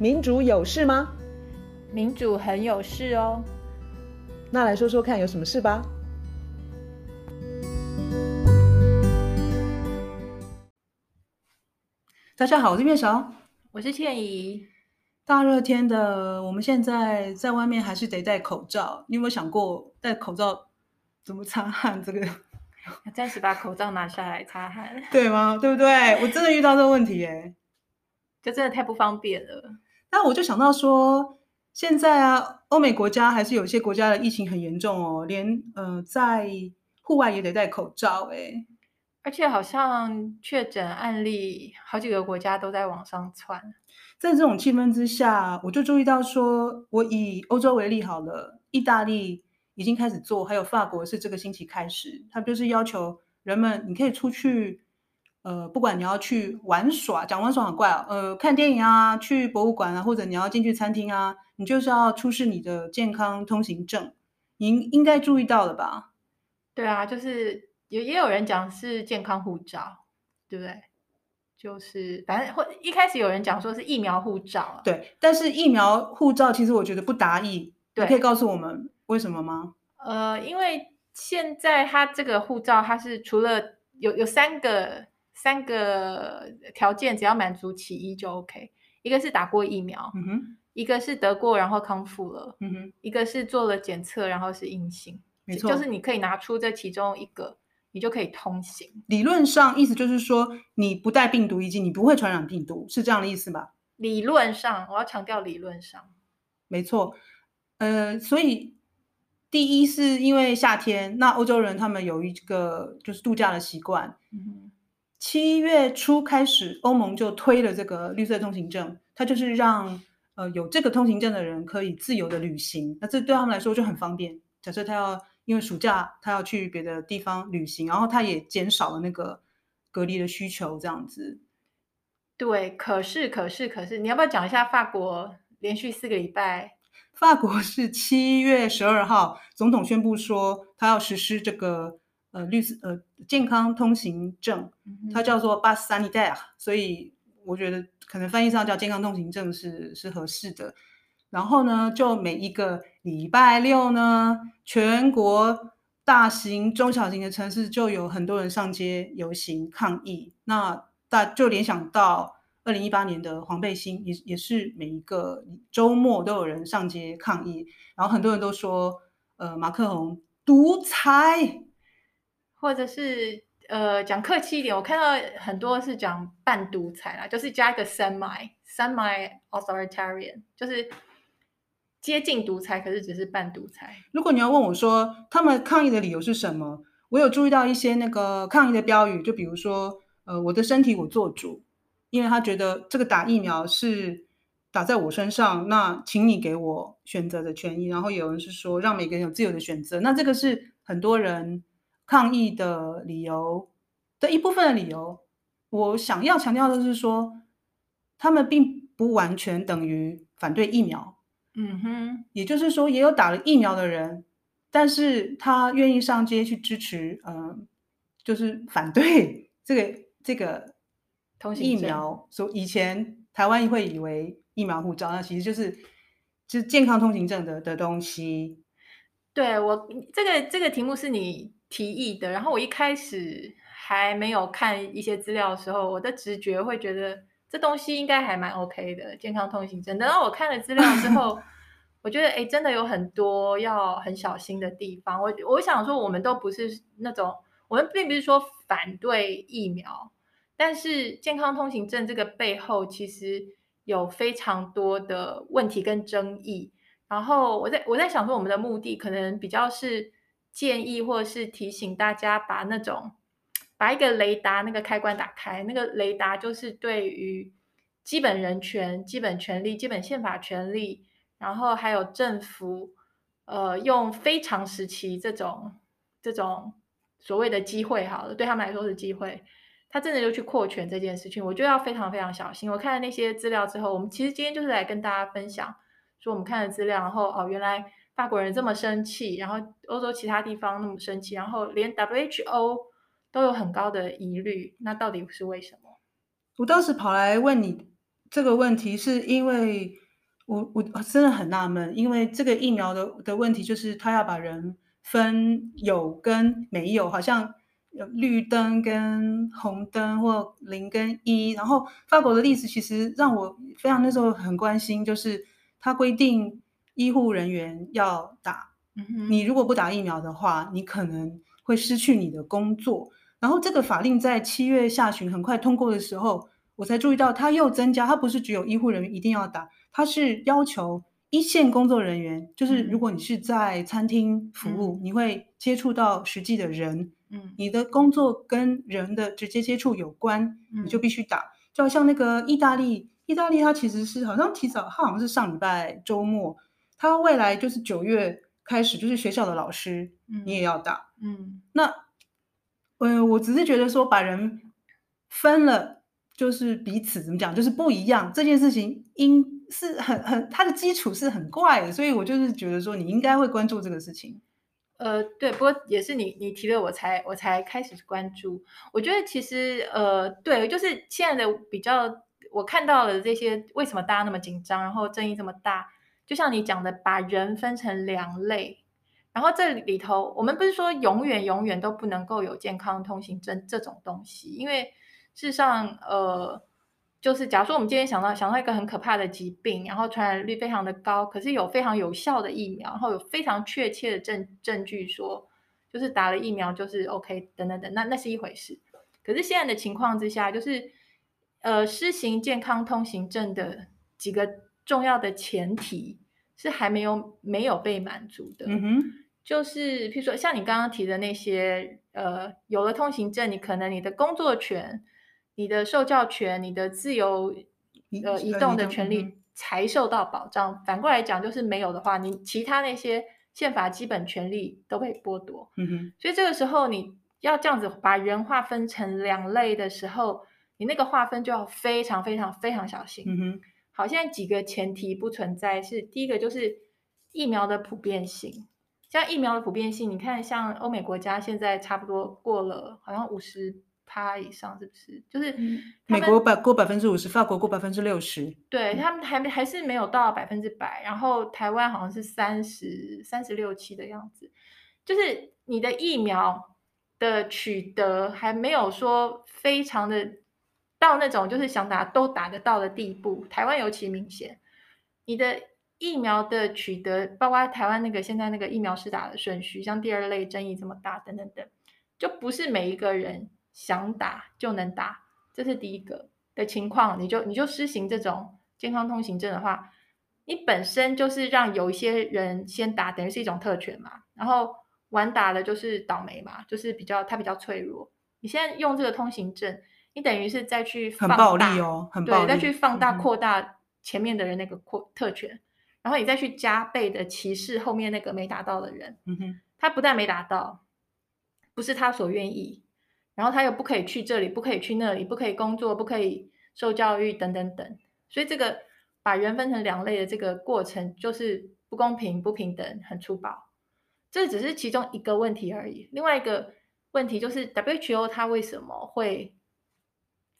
民主有事吗？民主很有事哦。那来说说看，有什么事吧？大家好，我是月韶，我是倩怡。大热天的，我们现在在外面还是得戴口罩。你有没有想过戴口罩怎么擦汗？这个暂时把口罩拿下来擦汗，对吗？对不对？我真的遇到这个问题耶，就真的太不方便了。那我就想到说，现在啊，欧美国家还是有些国家的疫情很严重哦，连呃在户外也得戴口罩诶。而且好像确诊案例好几个国家都在往上窜。在这种气氛之下，我就注意到说，我以欧洲为例好了，意大利已经开始做，还有法国是这个星期开始，他就是要求人们你可以出去。呃，不管你要去玩耍，讲玩耍很怪哦。呃，看电影啊，去博物馆啊，或者你要进去餐厅啊，你就是要出示你的健康通行证。您应该注意到了吧？对啊，就是也也有人讲是健康护照，对不对？就是反正或一开始有人讲说是疫苗护照，对。但是疫苗护照其实我觉得不达意，对，你可以告诉我们为什么吗？呃，因为现在它这个护照它是除了有有三个。三个条件只要满足其一就 OK，一个是打过疫苗，嗯哼，一个是得过然后康复了，嗯哼，一个是做了检测然后是阴性，没错，就是你可以拿出这其中一个，你就可以通行。理论上意思就是说你不带病毒，以及你不会传染病毒，是这样的意思吧？理论上，我要强调理论上，没错，呃，所以第一是因为夏天，那欧洲人他们有一个就是度假的习惯。七月初开始，欧盟就推了这个绿色通行证，它就是让呃有这个通行证的人可以自由的旅行。那这对他们来说就很方便。假设他要因为暑假他要去别的地方旅行，然后他也减少了那个隔离的需求，这样子。对，可是可是可是，你要不要讲一下法国连续四个礼拜？法国是七月十二号，总统宣布说他要实施这个。呃，绿色呃健康通行证，它叫做 Bus Sanitaire，所以我觉得可能翻译上叫健康通行证是是合适的。然后呢，就每一个礼拜六呢，全国大型、中小型的城市就有很多人上街游行抗议。那大就联想到二零一八年的黄背心，也也是每一个周末都有人上街抗议。然后很多人都说，呃，马克宏独裁。或者是呃讲客气一点，我看到很多是讲半独裁啦，就是加一个 semi semi authoritarian，就是接近独裁，可是只是半独裁。如果你要问我说他们抗议的理由是什么，我有注意到一些那个抗议的标语，就比如说呃我的身体我做主，因为他觉得这个打疫苗是打在我身上，那请你给我选择的权益。然后有人是说让每个人有自由的选择，那这个是很多人。抗议的理由的一部分的理由，我想要强调的是说，他们并不完全等于反对疫苗。嗯哼，也就是说，也有打了疫苗的人，但是他愿意上街去支持，嗯、呃，就是反对这个这个疫苗。所以以前台湾会以为疫苗护照，那其实就是就是健康通行证的的东西。对我这个这个题目是你提议的，然后我一开始还没有看一些资料的时候，我的直觉会觉得这东西应该还蛮 OK 的，健康通行证。等到我看了资料之后，我觉得诶，真的有很多要很小心的地方。我我想说，我们都不是那种，我们并不是说反对疫苗，但是健康通行证这个背后其实有非常多的问题跟争议。然后我在我在想说，我们的目的可能比较是。建议或者是提醒大家把那种把一个雷达那个开关打开，那个雷达就是对于基本人权、基本权利、基本宪法权利，然后还有政府呃用非常时期这种这种所谓的机会，好了，对他们来说是机会，他真的就去扩权这件事情，我就要非常非常小心。我看了那些资料之后，我们其实今天就是来跟大家分享，说我们看了资料，然后哦原来。法国人这么生气，然后欧洲其他地方那么生气，然后连 WHO 都有很高的疑虑，那到底是为什么？我当时跑来问你这个问题，是因为我我真的很纳闷，因为这个疫苗的的问题就是他要把人分有跟没有，好像有绿灯跟红灯或零跟一。然后法国的例子其实让我非常那时候很关心，就是他规定医护人员要打，你如果不打疫苗的话，你可能会失去你的工作。然后这个法令在七月下旬很快通过的时候，我才注意到它又增加，它不是只有医护人员一定要打，它是要求一线工作人员，就是如果你是在餐厅服务，嗯、你会接触到实际的人，嗯，你的工作跟人的直接接触有关，嗯、你就必须打。就好像那个意大利，意大利它其实是好像提早，它好像是上礼拜周末，它未来就是九月开始，就是学校的老师，嗯，你也要打，嗯，那。呃，我只是觉得说把人分了，就是彼此怎么讲，就是不一样。这件事情应是很很，它的基础是很怪的，所以我就是觉得说你应该会关注这个事情。呃，对，不过也是你你提了，我才我才开始关注。我觉得其实呃，对，就是现在的比较，我看到了这些为什么大家那么紧张，然后争议这么大，就像你讲的，把人分成两类。然后这里头，我们不是说永远永远都不能够有健康通行证这种东西，因为事实上，呃，就是假如说我们今天想到想到一个很可怕的疾病，然后传染率非常的高，可是有非常有效的疫苗，然后有非常确切的证证据说，就是打了疫苗就是 OK 等等等，那那是一回事。可是现在的情况之下，就是呃，施行健康通行证的几个重要的前提。是还没有没有被满足的，嗯哼，就是譬如说像你刚刚提的那些，呃，有了通行证，你可能你的工作权、你的受教权、你的自由呃移动的权利才受到保障。嗯、反过来讲，就是没有的话，你其他那些宪法基本权利都被剥夺。嗯哼，所以这个时候你要这样子把人划分成两类的时候，你那个划分就要非常非常非常小心。嗯哼。好，现在几个前提不存在，是第一个就是疫苗的普遍性。像疫苗的普遍性，你看像欧美国家现在差不多过了，好像五十趴以上，是不是？就是美国百过百分之五十，法国过百分之六十。对，他们还还是没有到百分之百，然后台湾好像是三十三十六七的样子。就是你的疫苗的取得还没有说非常的。到那种就是想打都打得到的地步，台湾尤其明显。你的疫苗的取得，包括台湾那个现在那个疫苗施打的顺序，像第二类争议这么大，等等等，就不是每一个人想打就能打，这是第一个的情况。你就你就施行这种健康通行证的话，你本身就是让有一些人先打，等于是一种特权嘛。然后晚打的就是倒霉嘛，就是比较他比较脆弱。你现在用这个通行证。你等于是再去放大，很暴力哦，很暴力，对，再去放大扩大前面的人那个扩特权，嗯、然后你再去加倍的歧视后面那个没达到的人。嗯哼，他不但没达到，不是他所愿意，然后他又不可以去这里，不可以去那里，不可以工作，不可以受教育，等等等。所以这个把人分成两类的这个过程，就是不公平、不平等、很粗暴。这只是其中一个问题而已。另外一个问题就是 WHO 它为什么会？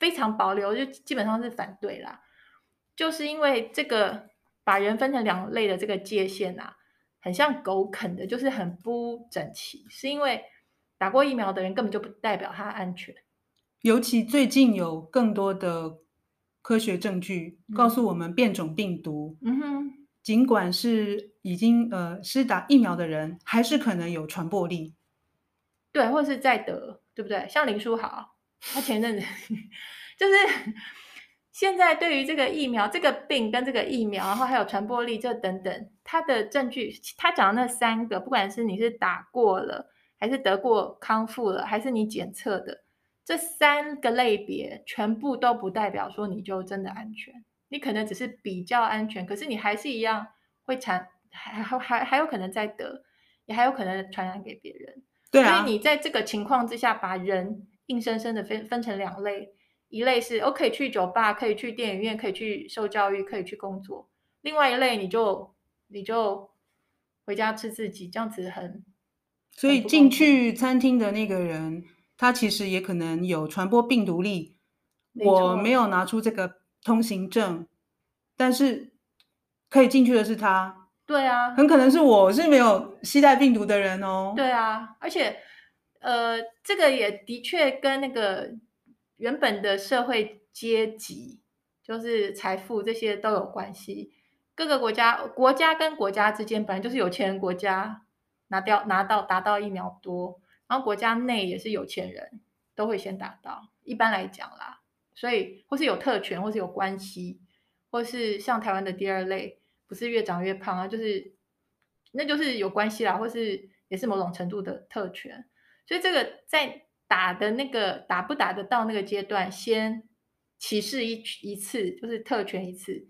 非常保留，就基本上是反对啦，就是因为这个把人分成两类的这个界限啊，很像狗啃的，就是很不整齐。是因为打过疫苗的人根本就不代表他安全，尤其最近有更多的科学证据告诉我们，变种病毒，嗯哼，尽管是已经呃是打疫苗的人，还是可能有传播力，对，或者是再得，对不对？像林书豪。他前阵子就是现在对于这个疫苗、这个病跟这个疫苗，然后还有传播力这等等，他的证据，他讲的那三个，不管是你是打过了，还是得过康复了，还是你检测的，这三个类别全部都不代表说你就真的安全，你可能只是比较安全，可是你还是一样会产，还还还还有可能再得，也还有可能传染给别人。对啊，所以你在这个情况之下把人。硬生生的分分成两类，一类是我可以去酒吧，可以去电影院，可以去受教育，可以去工作；另外一类你就你就回家吃自己，这样子很。所以进去餐厅的那个人，他其实也可能有传播病毒力。我没有拿出这个通行证，但是可以进去的是他。对啊，很可能是我是没有携带病毒的人哦。对啊，而且呃，这个也的确跟那个原本的社会阶级，就是财富这些都有关系。各个国家，国家跟国家之间本来就是有钱人国家拿掉拿到达到疫苗多，然后国家内也是有钱人都会先达到。一般来讲啦，所以或是有特权，或是有关系，或是像台湾的第二类，不是越长越胖啊，就是那就是有关系啦，或是也是某种程度的特权。所以这个在打的那个打不打得到那个阶段，先歧视一一次，就是特权一次。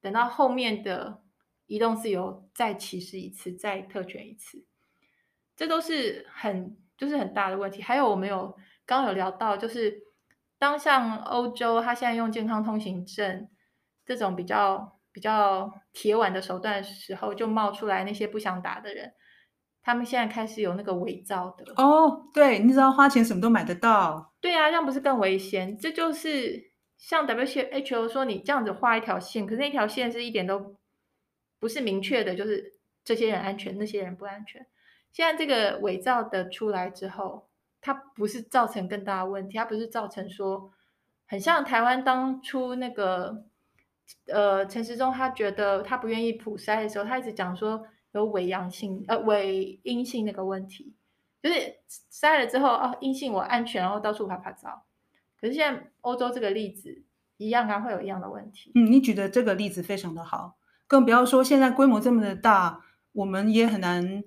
等到后面的移动自由，再歧视一次，再特权一次，这都是很就是很大的问题。还有我们有刚刚有聊到，就是当像欧洲，他现在用健康通行证这种比较比较铁腕的手段时候，就冒出来那些不想打的人，他们现在开始有那个伪造的哦，对，你知道花钱什么都买得到，对啊，这样不是更危险？这就是。像 WHO 说，你这样子画一条线，可是那条线是一点都不是明确的，就是这些人安全，那些人不安全。现在这个伪造的出来之后，它不是造成更大的问题，它不是造成说很像台湾当初那个呃陈时中，他觉得他不愿意普筛的时候，他一直讲说有伪阳性呃伪阴性那个问题，就是筛了之后哦阴性我安全，然后到处拍拍照。可是现在欧洲这个例子一样啊，会有一样的问题。嗯，你举的这个例子非常的好，更不要说现在规模这么的大，我们也很难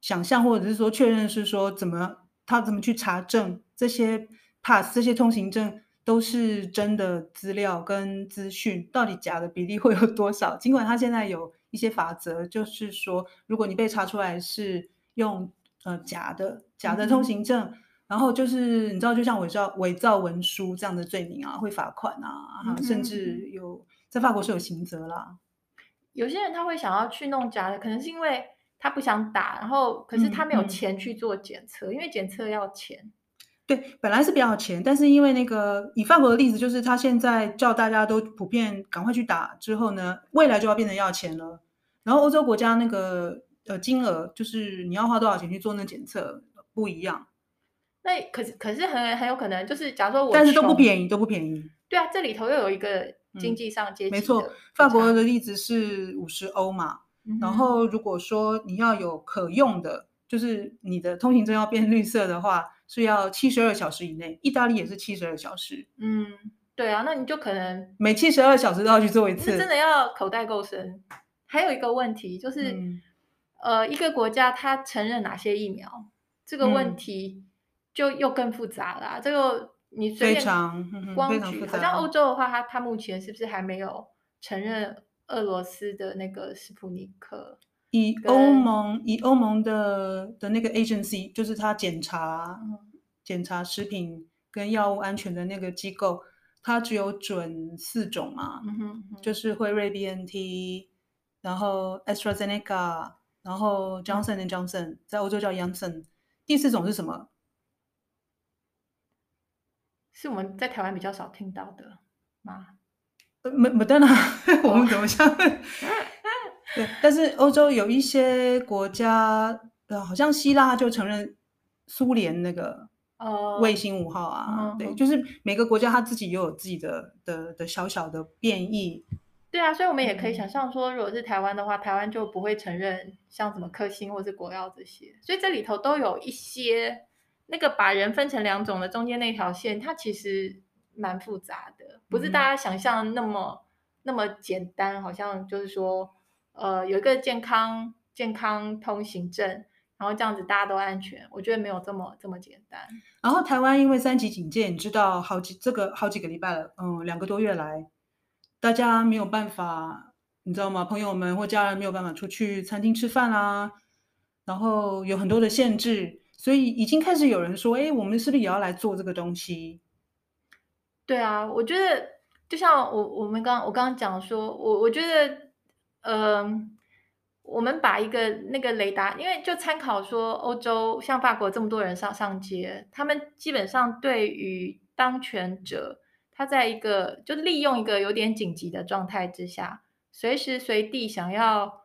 想象，或者是说确认是说怎么他怎么去查证这些 pass 这些通行证都是真的资料跟资讯，到底假的比例会有多少？尽管他现在有一些法则，就是说如果你被查出来是用呃假的假的通行证。嗯然后就是你知道，就像伪造伪造文书这样的罪名啊，会罚款啊，嗯、甚至有在法国是有刑责啦。有些人他会想要去弄假的，可能是因为他不想打，然后可是他没有钱去做检测，因为检测要钱。对，本来是比较钱，但是因为那个以法国的例子，就是他现在叫大家都普遍赶快去打之后呢，未来就要变成要钱了。然后欧洲国家那个呃金额，就是你要花多少钱去做那检测不一样。那可是可是很很有可能就是，假如说我但是都不便宜，都不便宜。对啊，这里头又有一个经济上阶级、嗯、没错，法国的例子是五十欧嘛。嗯、然后如果说你要有可用的，就是你的通行证要变绿色的话，是要七十二小时以内。意大利也是七十二小时。嗯，对啊，那你就可能每七十二小时都要去做一次。真的要口袋够深。还有一个问题就是，嗯、呃，一个国家它承认哪些疫苗这个问题。嗯就又更复杂了、啊。这个你随便光举，好像欧洲的话，它它目前是不是还没有承认俄罗斯的那个斯普尼克？以欧盟以欧盟的的那个 agency，就是它检查、嗯、检查食品跟药物安全的那个机构，它只有准四种嘛，嗯哼嗯、就是辉瑞 BNT，然后 AstraZeneca，然后 Johnson and Johnson，在欧洲叫 Janssen，第四种是什么？是我们在台湾比较少听到的吗？没没得呢，我们怎么想？对，但是欧洲有一些国家，呃，好像希腊就承认苏联那个呃卫星五号啊，哦、对，就是每个国家它自己也有自己的的的小小的变异。对啊，所以我们也可以想象说，如果是台湾的话，台湾就不会承认像什么科兴或是国药这些，所以这里头都有一些。那个把人分成两种的中间那条线，它其实蛮复杂的，不是大家想象那么、嗯、那么简单。好像就是说，呃，有一个健康健康通行证，然后这样子大家都安全。我觉得没有这么这么简单。然后台湾因为三级警戒，你知道好几这个好几个礼拜了，嗯，两个多月来，大家没有办法，你知道吗？朋友们或家人没有办法出去餐厅吃饭啊，然后有很多的限制。所以已经开始有人说：“哎，我们是不是也要来做这个东西？”对啊，我觉得就像我我们刚我刚刚讲说，我我觉得，嗯、呃，我们把一个那个雷达，因为就参考说欧洲像法国这么多人上上街，他们基本上对于当权者他在一个就利用一个有点紧急的状态之下，随时随地想要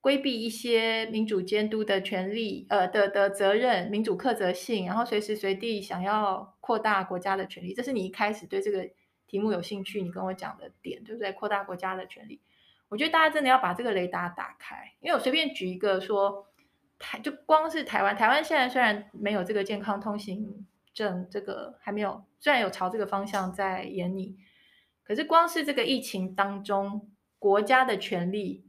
规避一些民主监督的权利，呃的的责任、民主课责性，然后随时随地想要扩大国家的权力。这是你一开始对这个题目有兴趣，你跟我讲的点，对不对？扩大国家的权力，我觉得大家真的要把这个雷达打开，因为我随便举一个说，台就光是台湾，台湾现在虽然没有这个健康通行证，这个还没有，虽然有朝这个方向在演你，可是光是这个疫情当中，国家的权力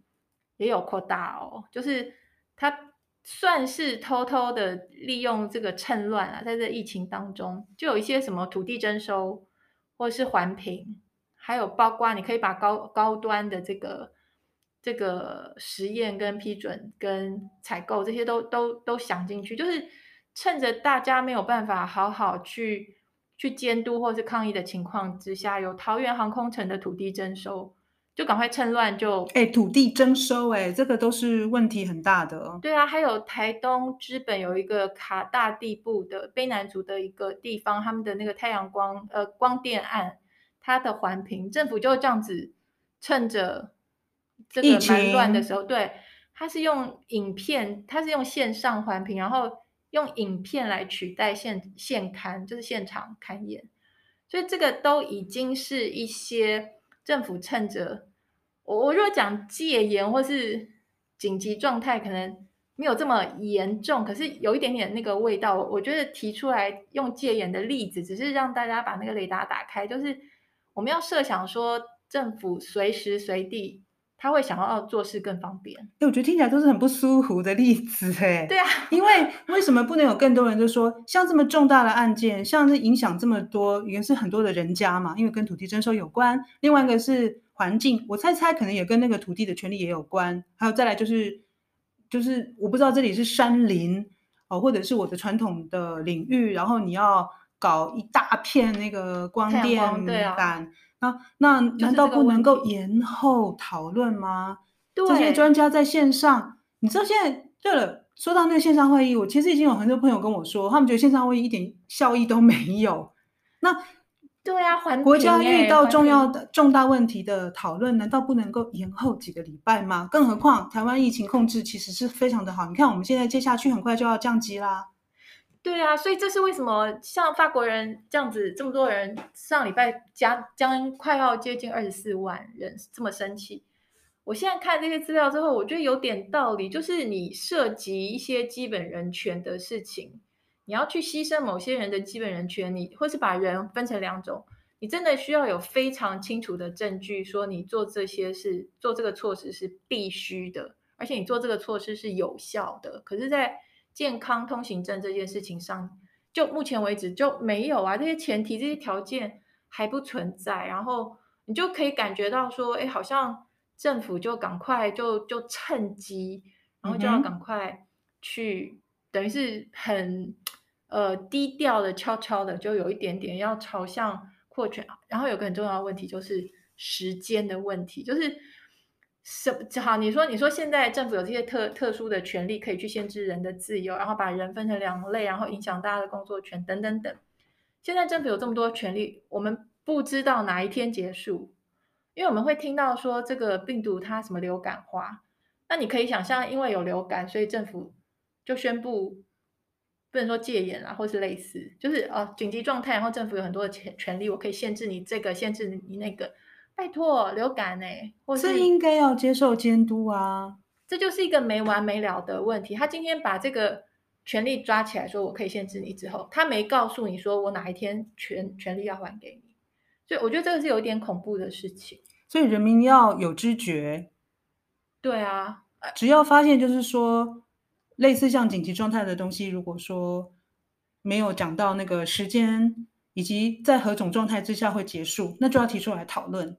也有扩大哦，就是他算是偷偷的利用这个趁乱啊，在这疫情当中，就有一些什么土地征收。或者是环评，还有包括你可以把高高端的这个这个实验跟批准跟采购这些都都都想进去，就是趁着大家没有办法好好去去监督或是抗议的情况之下，有桃园航空城的土地征收，就赶快趁乱就哎土地征收哎，这个都是问题很大的。对啊，还有台东资本有一个卡大地部的卑南族的一个地方，他们的那个太阳光呃光电案，它的环评政府就这样子趁着这个蛮乱的时候，对，他是用影片，他是用线上环评，然后用影片来取代现现刊，就是现场勘验，所以这个都已经是一些政府趁着。我我如果讲戒严或是紧急状态，可能没有这么严重，可是有一点点那个味道。我觉得提出来用戒严的例子，只是让大家把那个雷达打开，就是我们要设想说，政府随时随地他会想要做事更方便。哎，我觉得听起来都是很不舒服的例子，哎，对啊，因为为什么不能有更多人就说，像这么重大的案件，像是影响这么多，也是很多的人家嘛，因为跟土地征收有关，另外一个是。环境，我猜猜可能也跟那个土地的权利也有关。还有再来就是，就是我不知道这里是山林哦，或者是我的传统的领域，然后你要搞一大片那个光电板，那难道不能够延后讨论吗？这些专家在线上，你知道现在对了，说到那个线上会议，我其实已经有很多朋友跟我说，他们觉得线上会议一点效益都没有。那对啊，国家遇到重要的重大问题的讨论，难道不能够延后几个礼拜吗？更何况台湾疫情控制其实是非常的好，你看我们现在接下去很快就要降级啦。对啊，所以这是为什么像法国人这样子这么多人上礼拜加将快要接近二十四万人这么生气。我现在看这些资料之后，我觉得有点道理，就是你涉及一些基本人权的事情。你要去牺牲某些人的基本人权，你或是把人分成两种，你真的需要有非常清楚的证据，说你做这些是做这个措施是必须的，而且你做这个措施是有效的。可是，在健康通行证这件事情上，就目前为止就没有啊，这些前提、这些条件还不存在，然后你就可以感觉到说，哎，好像政府就赶快就就趁机，然后就要赶快去，嗯、等于是很。呃，低调的、悄悄的，就有一点点要朝向扩权。然后有个很重要的问题，就是时间的问题，就是什好？你说，你说现在政府有这些特特殊的权利，可以去限制人的自由，然后把人分成两类，然后影响大家的工作权等等等。现在政府有这么多权利，我们不知道哪一天结束，因为我们会听到说这个病毒它什么流感化，那你可以想象，因为有流感，所以政府就宣布。不能说戒严啊，或是类似，就是哦，紧急状态，然后政府有很多的权权利，我可以限制你这个，限制你那个。拜托，流感呢、欸？或是应该要接受监督啊。这就是一个没完没了的问题。他今天把这个权利抓起来，说我可以限制你之后，他没告诉你说我哪一天权权利要还给你。所以我觉得这个是有点恐怖的事情。所以人民要有知觉。对啊，只要发现就是说。类似像紧急状态的东西，如果说没有讲到那个时间，以及在何种状态之下会结束，那就要提出来讨论。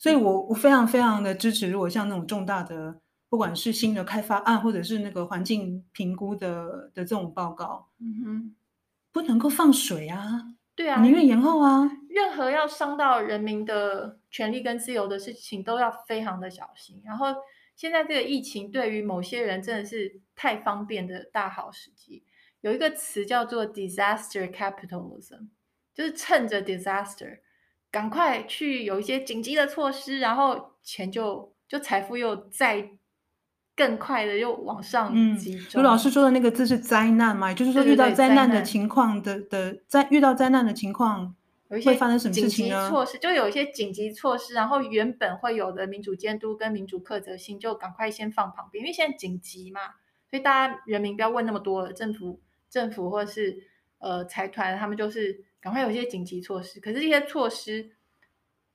所以我我非常非常的支持，如果像那种重大的，不管是新的开发案，或者是那个环境评估的的这种报告，嗯哼，不能够放水啊，对啊，宁愿延后啊。任何要伤到人民的权利跟自由的事情，都要非常的小心。然后。现在这个疫情对于某些人真的是太方便的大好时机。有一个词叫做 disaster capitalism，就是趁着 disaster 赶快去有一些紧急的措施，然后钱就就财富又再更快的又往上集中。老师说的那个字是灾难嘛？也就是说遇到灾难的情况的的灾遇到灾难的情况。有一些紧急措施，就有一些紧急措施，然后原本会有的民主监督跟民主课责性，就赶快先放旁边，因为现在紧急嘛，所以大家人民不要问那么多了。政府、政府或者是呃财团，他们就是赶快有一些紧急措施。可是这些措施，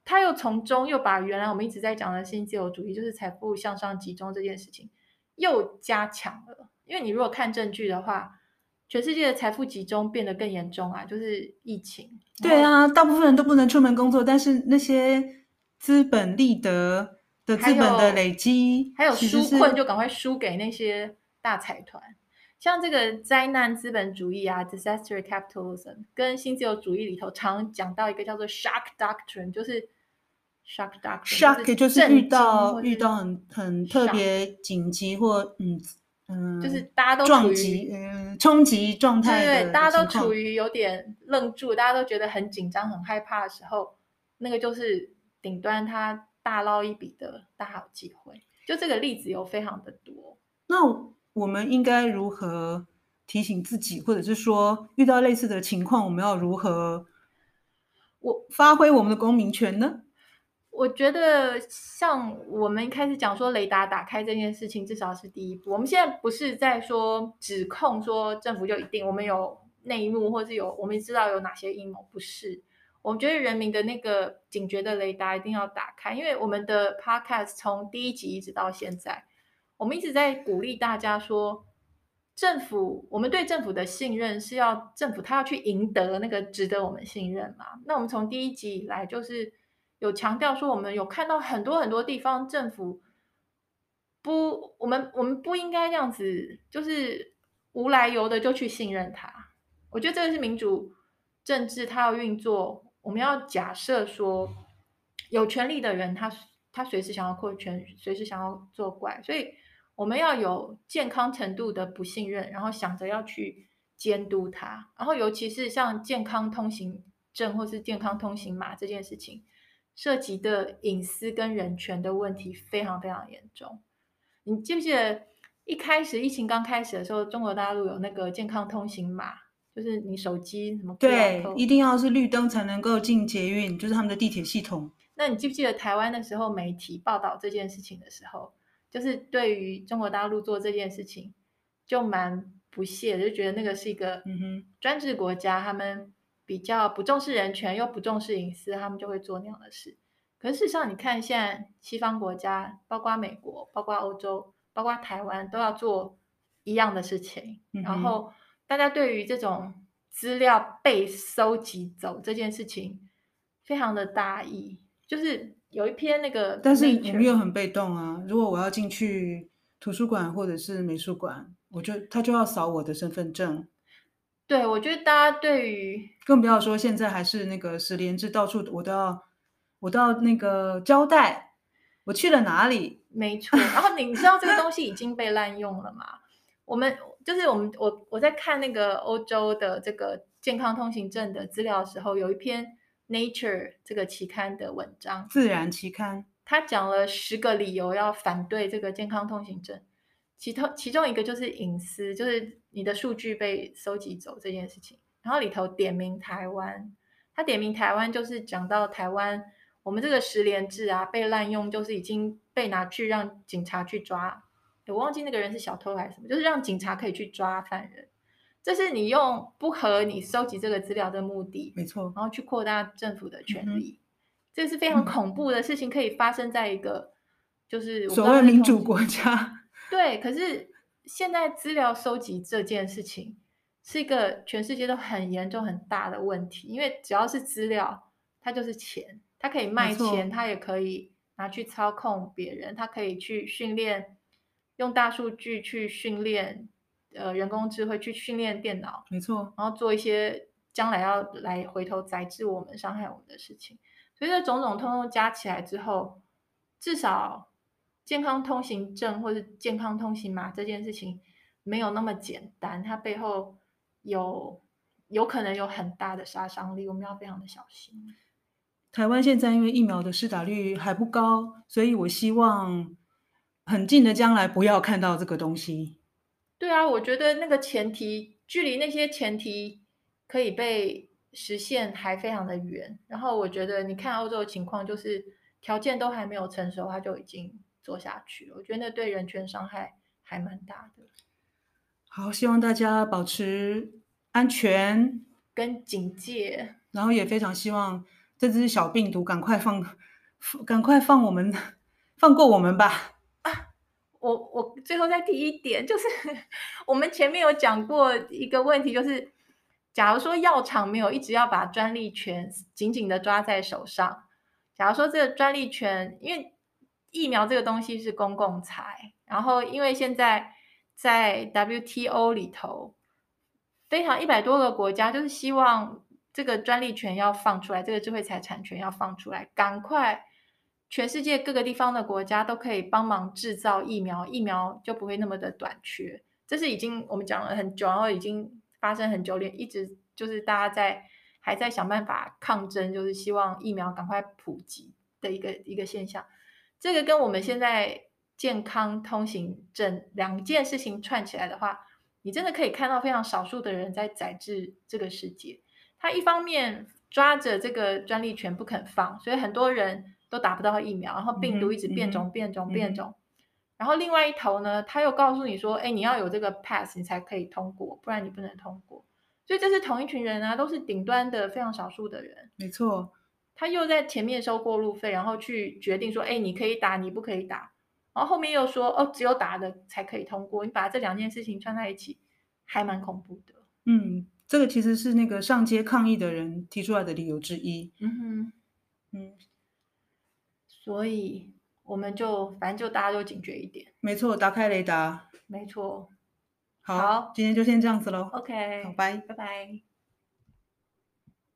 他又从中又把原来我们一直在讲的新自由主义，就是财富向上集中这件事情，又加强了。因为你如果看证据的话。全世界的财富集中变得更严重啊，就是疫情。对啊，大部分人都不能出门工作，但是那些资本利得的资本的累积，还有纾困就赶快输给那些大财团。像这个灾难资本主义啊，disaster capitalism，跟新自由主义里头常讲到一个叫做 shock doctrine，就是 shock doctrine，shock 就是遇到遇到很很特别紧急或嗯。嗯，就是大家都处于嗯冲击状态，对对，大家都处于有点愣住，大家都觉得很紧张、很害怕的时候，那个就是顶端他大捞一笔的大好机会。就这个例子有非常的多。那我们应该如何提醒自己，或者是说遇到类似的情况，我们要如何我发挥我们的公民权呢？我觉得像我们一开始讲说雷达打开这件事情，至少是第一步。我们现在不是在说指控说政府就一定我们有内幕，或是有我们知道有哪些阴谋，不是。我们觉得人民的那个警觉的雷达一定要打开，因为我们的 podcast 从第一集一直到现在，我们一直在鼓励大家说，政府我们对政府的信任是要政府他要去赢得那个值得我们信任嘛。那我们从第一集以来就是。有强调说，我们有看到很多很多地方政府不，我们我们不应该这样子，就是无来由的就去信任他。我觉得这个是民主政治，它要运作，我们要假设说，有权力的人他他随时想要扩权，随时想要作怪，所以我们要有健康程度的不信任，然后想着要去监督他，然后尤其是像健康通行证或是健康通行码这件事情。涉及的隐私跟人权的问题非常非常严重。你记不记得一开始疫情刚开始的时候，中国大陆有那个健康通行码，就是你手机什么？对，一定要是绿灯才能够进捷运，就是他们的地铁系统。那你记不记得台湾的时候，媒体报道这件事情的时候，就是对于中国大陆做这件事情就蛮不屑的，就觉得那个是一个专制国家，他们。比较不重视人权又不重视隐私，他们就会做那样的事。可是事实上，你看现在西方国家，包括美国、包括欧洲、包括台湾，都要做一样的事情。嗯、然后大家对于这种资料被收集走这件事情，非常的大意。就是有一篇那个，但是你们又很被动啊。如果我要进去图书馆或者是美术馆，我就他就要扫我的身份证。对，我觉得大家对于更不要说现在还是那个实联制，到处我都要我都要那个交代我去了哪里。没错，然后你知道这个东西已经被滥用了吗？我们就是我们我我在看那个欧洲的这个健康通行证的资料的时候，有一篇 Nature 这个期刊的文章，自然期刊，他讲了十个理由要反对这个健康通行证。其中其中一个就是隐私，就是你的数据被收集走这件事情。然后里头点名台湾，他点名台湾就是讲到台湾，我们这个十连制啊被滥用，就是已经被拿去让警察去抓。我忘记那个人是小偷还是什么，就是让警察可以去抓犯人。这是你用不合你收集这个资料的目的，没错，然后去扩大政府的权利，嗯、这是非常恐怖的事情，可以发生在一个就是所谓民主国家。对，可是现在资料收集这件事情是一个全世界都很严重、很大的问题，因为只要是资料，它就是钱，它可以卖钱，它也可以拿去操控别人，它可以去训练，用大数据去训练，呃，人工智慧去训练电脑，没错，然后做一些将来要来回头宰制我们、伤害我们的事情，所以这种种通通加起来之后，至少。健康通行证或者健康通行码这件事情没有那么简单，它背后有有可能有很大的杀伤力，我们要非常的小心。台湾现在因为疫苗的施打率还不高，所以我希望很近的将来不要看到这个东西。对啊，我觉得那个前提，距离那些前提可以被实现还非常的远。然后我觉得你看欧洲的情况，就是条件都还没有成熟，他就已经做下去了。我觉得那对人权伤害还蛮大的。好，希望大家保持安全跟警戒，然后也非常希望这只小病毒赶快放，赶快放我们，放过我们吧。我我最后再提一点，就是 我们前面有讲过一个问题，就是假如说药厂没有一直要把专利权紧紧的抓在手上，假如说这个专利权，因为疫苗这个东西是公共财，然后因为现在。在 WTO 里头，非常一百多个国家就是希望这个专利权要放出来，这个智慧财产权要放出来，赶快全世界各个地方的国家都可以帮忙制造疫苗，疫苗就不会那么的短缺。这是已经我们讲了很久，然后已经发生很久，连一直就是大家在还在想办法抗争，就是希望疫苗赶快普及的一个一个现象。这个跟我们现在。健康通行证两件事情串起来的话，你真的可以看到非常少数的人在宰制这个世界。他一方面抓着这个专利权不肯放，所以很多人都打不到疫苗，然后病毒一直变种、变种、变种。然后另外一头呢，他又告诉你说：“哎，你要有这个 pass，你才可以通过，不然你不能通过。”所以这是同一群人啊，都是顶端的非常少数的人。没错，他又在前面收过路费，然后去决定说：“哎，你可以打，你不可以打。”然后后面又说哦，只有打的才可以通过。你把这两件事情串在一起，还蛮恐怖的。嗯，这个其实是那个上街抗议的人提出来的理由之一。嗯哼，嗯，所以我们就反正就大家都警觉一点。没错，打开雷达。没错。好，好，今天就先这样子喽。OK，好，拜拜拜。